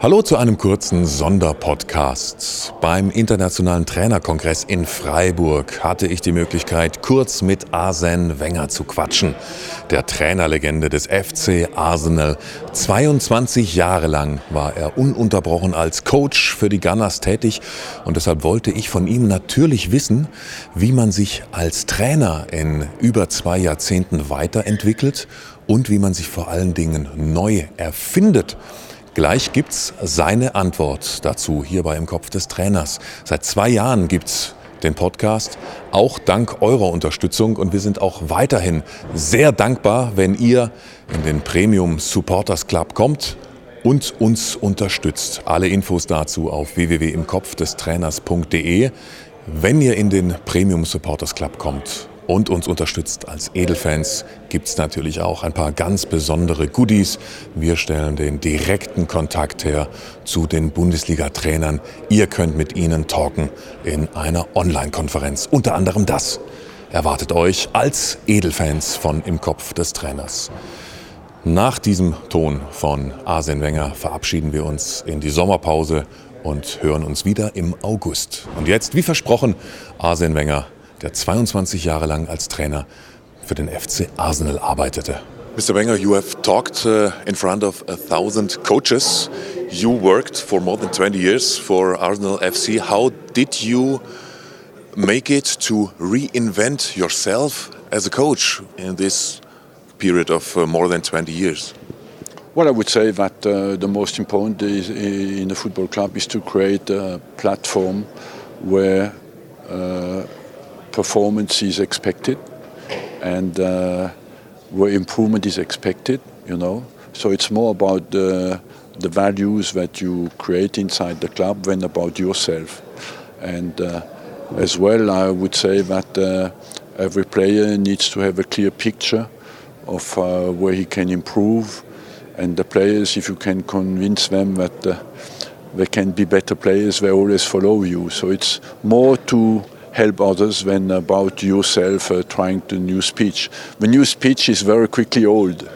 Hallo zu einem kurzen Sonderpodcast. Beim Internationalen Trainerkongress in Freiburg hatte ich die Möglichkeit, kurz mit Arsène Wenger zu quatschen. Der Trainerlegende des FC Arsenal. 22 Jahre lang war er ununterbrochen als Coach für die Gunners tätig und deshalb wollte ich von ihm natürlich wissen, wie man sich als Trainer in über zwei Jahrzehnten weiterentwickelt und wie man sich vor allen Dingen neu erfindet. Gleich gibt's seine Antwort dazu hierbei im Kopf des Trainers. Seit zwei Jahren gibt's den Podcast, auch dank eurer Unterstützung. Und wir sind auch weiterhin sehr dankbar, wenn ihr in den Premium Supporters Club kommt und uns unterstützt. Alle Infos dazu auf www.imkopfdestrainers.de. Wenn ihr in den Premium Supporters Club kommt, und uns unterstützt als Edelfans, gibt es natürlich auch ein paar ganz besondere Goodies. Wir stellen den direkten Kontakt her zu den Bundesliga-Trainern. Ihr könnt mit ihnen talken in einer Online-Konferenz. Unter anderem das erwartet euch als Edelfans von Im Kopf des Trainers. Nach diesem Ton von Arsene Wenger verabschieden wir uns in die Sommerpause und hören uns wieder im August. Und jetzt, wie versprochen, Arsene Wenger der 22 Jahre lang als Trainer für den FC Arsenal arbeitete. Mr. Wenger, you have talked uh, in front of a thousand coaches. You worked for more than 20 years for Arsenal FC. How did you make it to reinvent yourself as a coach in this period of uh, more than 20 years? Well, I would say that uh, the most important is, in a football club is to create a platform where uh, performance is expected and uh, where improvement is expected, you know. So it's more about the, the values that you create inside the club than about yourself. And uh, as well, I would say that uh, every player needs to have a clear picture of uh, where he can improve. And the players, if you can convince them that uh, they can be better players, they always follow you. So it's more to help others than about yourself uh, trying to new speech. The new speech is very quickly old.